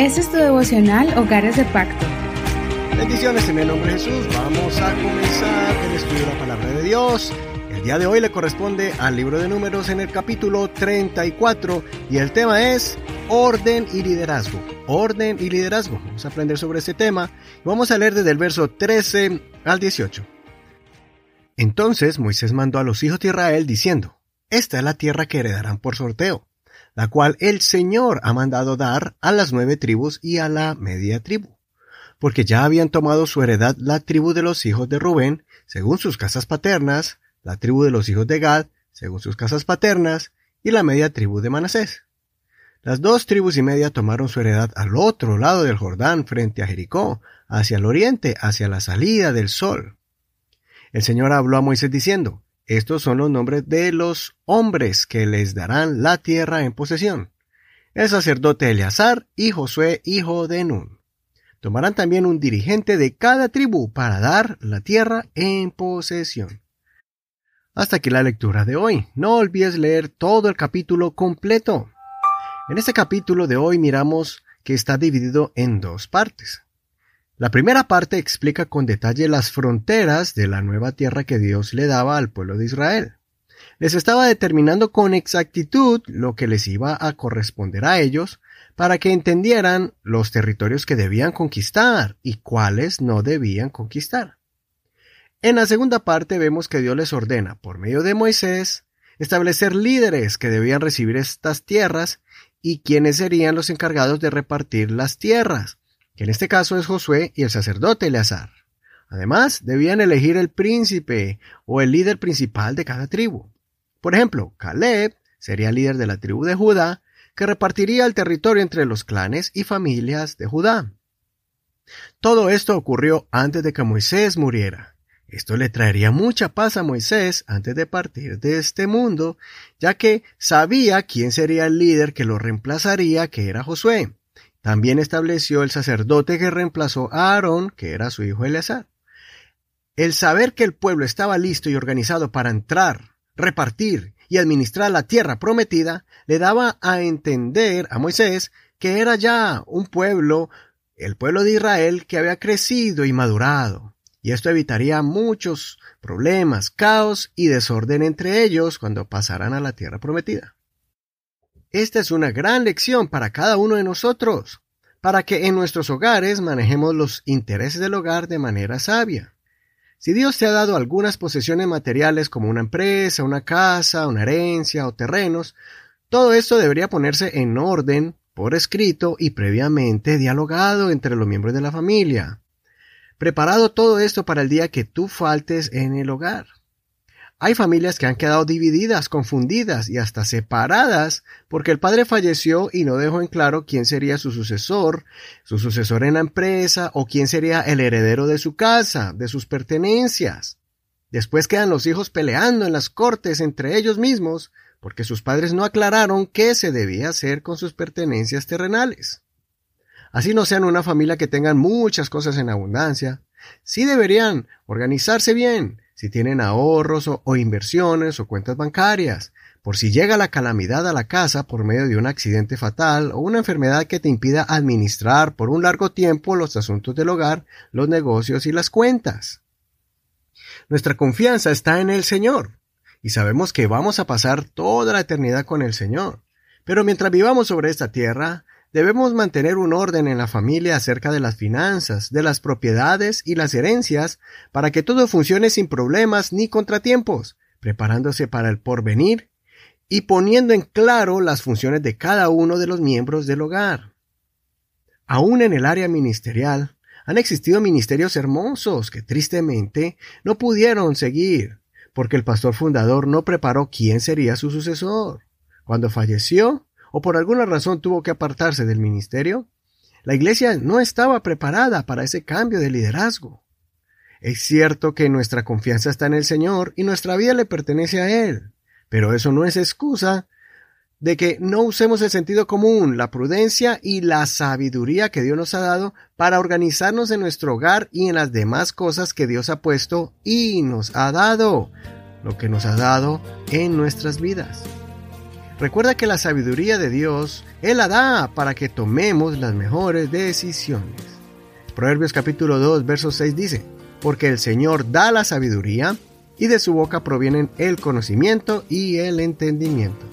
Este es tu devocional Hogares de Pacto. Bendiciones en el nombre de Jesús. Vamos a comenzar el estudio de la palabra de Dios. El día de hoy le corresponde al libro de números en el capítulo 34 y el tema es orden y liderazgo. Orden y liderazgo. Vamos a aprender sobre este tema vamos a leer desde el verso 13 al 18. Entonces Moisés mandó a los hijos de Israel diciendo, Esta es la tierra que heredarán por sorteo, la cual el Señor ha mandado dar a las nueve tribus y a la media tribu, porque ya habían tomado su heredad la tribu de los hijos de Rubén, según sus casas paternas, la tribu de los hijos de Gad, según sus casas paternas, y la media tribu de Manasés. Las dos tribus y media tomaron su heredad al otro lado del Jordán, frente a Jericó, hacia el oriente, hacia la salida del sol. El Señor habló a Moisés diciendo, Estos son los nombres de los hombres que les darán la tierra en posesión. El sacerdote Eleazar y Josué, hijo de Nun. Tomarán también un dirigente de cada tribu para dar la tierra en posesión. Hasta aquí la lectura de hoy. No olvides leer todo el capítulo completo. En este capítulo de hoy miramos que está dividido en dos partes. La primera parte explica con detalle las fronteras de la nueva tierra que Dios le daba al pueblo de Israel. Les estaba determinando con exactitud lo que les iba a corresponder a ellos para que entendieran los territorios que debían conquistar y cuáles no debían conquistar. En la segunda parte vemos que Dios les ordena, por medio de Moisés, establecer líderes que debían recibir estas tierras y quienes serían los encargados de repartir las tierras, que en este caso es Josué y el sacerdote Eleazar. Además, debían elegir el príncipe o el líder principal de cada tribu. Por ejemplo, Caleb sería líder de la tribu de Judá, que repartiría el territorio entre los clanes y familias de Judá. Todo esto ocurrió antes de que Moisés muriera. Esto le traería mucha paz a Moisés antes de partir de este mundo, ya que sabía quién sería el líder que lo reemplazaría, que era Josué. También estableció el sacerdote que reemplazó a Aarón, que era su hijo Eleazar. El saber que el pueblo estaba listo y organizado para entrar, repartir y administrar la tierra prometida le daba a entender a Moisés que era ya un pueblo, el pueblo de Israel, que había crecido y madurado. Y esto evitaría muchos problemas, caos y desorden entre ellos cuando pasaran a la tierra prometida. Esta es una gran lección para cada uno de nosotros, para que en nuestros hogares manejemos los intereses del hogar de manera sabia. Si Dios te ha dado algunas posesiones materiales como una empresa, una casa, una herencia o terrenos, todo esto debería ponerse en orden, por escrito y previamente dialogado entre los miembros de la familia. Preparado todo esto para el día que tú faltes en el hogar. Hay familias que han quedado divididas, confundidas y hasta separadas porque el padre falleció y no dejó en claro quién sería su sucesor, su sucesor en la empresa o quién sería el heredero de su casa, de sus pertenencias. Después quedan los hijos peleando en las cortes entre ellos mismos porque sus padres no aclararon qué se debía hacer con sus pertenencias terrenales. Así no sean una familia que tengan muchas cosas en abundancia, sí deberían organizarse bien, si tienen ahorros o, inversiones o cuentas bancarias, por si llega la calamidad a la casa por medio de un accidente fatal o una enfermedad que te impida administrar por un largo tiempo los asuntos del hogar, los negocios y las cuentas. Nuestra confianza está en el Señor y sabemos que vamos a pasar toda la eternidad con el Señor. Pero mientras vivamos sobre esta tierra, Debemos mantener un orden en la familia acerca de las finanzas, de las propiedades y las herencias, para que todo funcione sin problemas ni contratiempos, preparándose para el porvenir y poniendo en claro las funciones de cada uno de los miembros del hogar. Aún en el área ministerial, han existido ministerios hermosos que tristemente no pudieron seguir, porque el pastor fundador no preparó quién sería su sucesor. Cuando falleció, o por alguna razón tuvo que apartarse del ministerio, la iglesia no estaba preparada para ese cambio de liderazgo. Es cierto que nuestra confianza está en el Señor y nuestra vida le pertenece a Él, pero eso no es excusa de que no usemos el sentido común, la prudencia y la sabiduría que Dios nos ha dado para organizarnos en nuestro hogar y en las demás cosas que Dios ha puesto y nos ha dado, lo que nos ha dado en nuestras vidas. Recuerda que la sabiduría de Dios, Él la da para que tomemos las mejores decisiones. Proverbios capítulo 2, verso 6 dice, Porque el Señor da la sabiduría, y de su boca provienen el conocimiento y el entendimiento.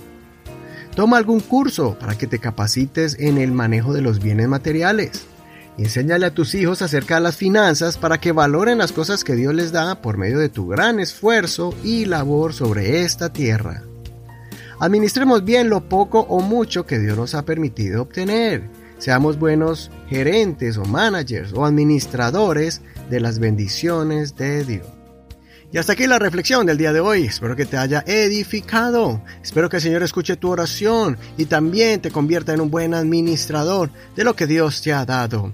Toma algún curso para que te capacites en el manejo de los bienes materiales. Enséñale a tus hijos acerca de las finanzas para que valoren las cosas que Dios les da por medio de tu gran esfuerzo y labor sobre esta tierra. Administremos bien lo poco o mucho que Dios nos ha permitido obtener. Seamos buenos gerentes o managers o administradores de las bendiciones de Dios. Y hasta aquí la reflexión del día de hoy. Espero que te haya edificado. Espero que el Señor escuche tu oración y también te convierta en un buen administrador de lo que Dios te ha dado.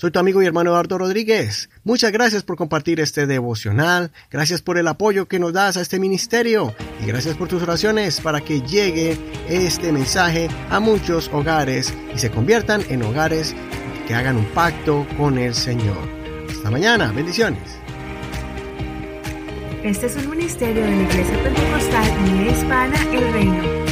Soy tu amigo y hermano Eduardo Rodríguez. Muchas gracias por compartir este devocional, gracias por el apoyo que nos das a este ministerio y gracias por tus oraciones para que llegue este mensaje a muchos hogares y se conviertan en hogares que hagan un pacto con el Señor. Hasta mañana, bendiciones. Este es un ministerio de la Iglesia Pentecostal y Hispana El Reino.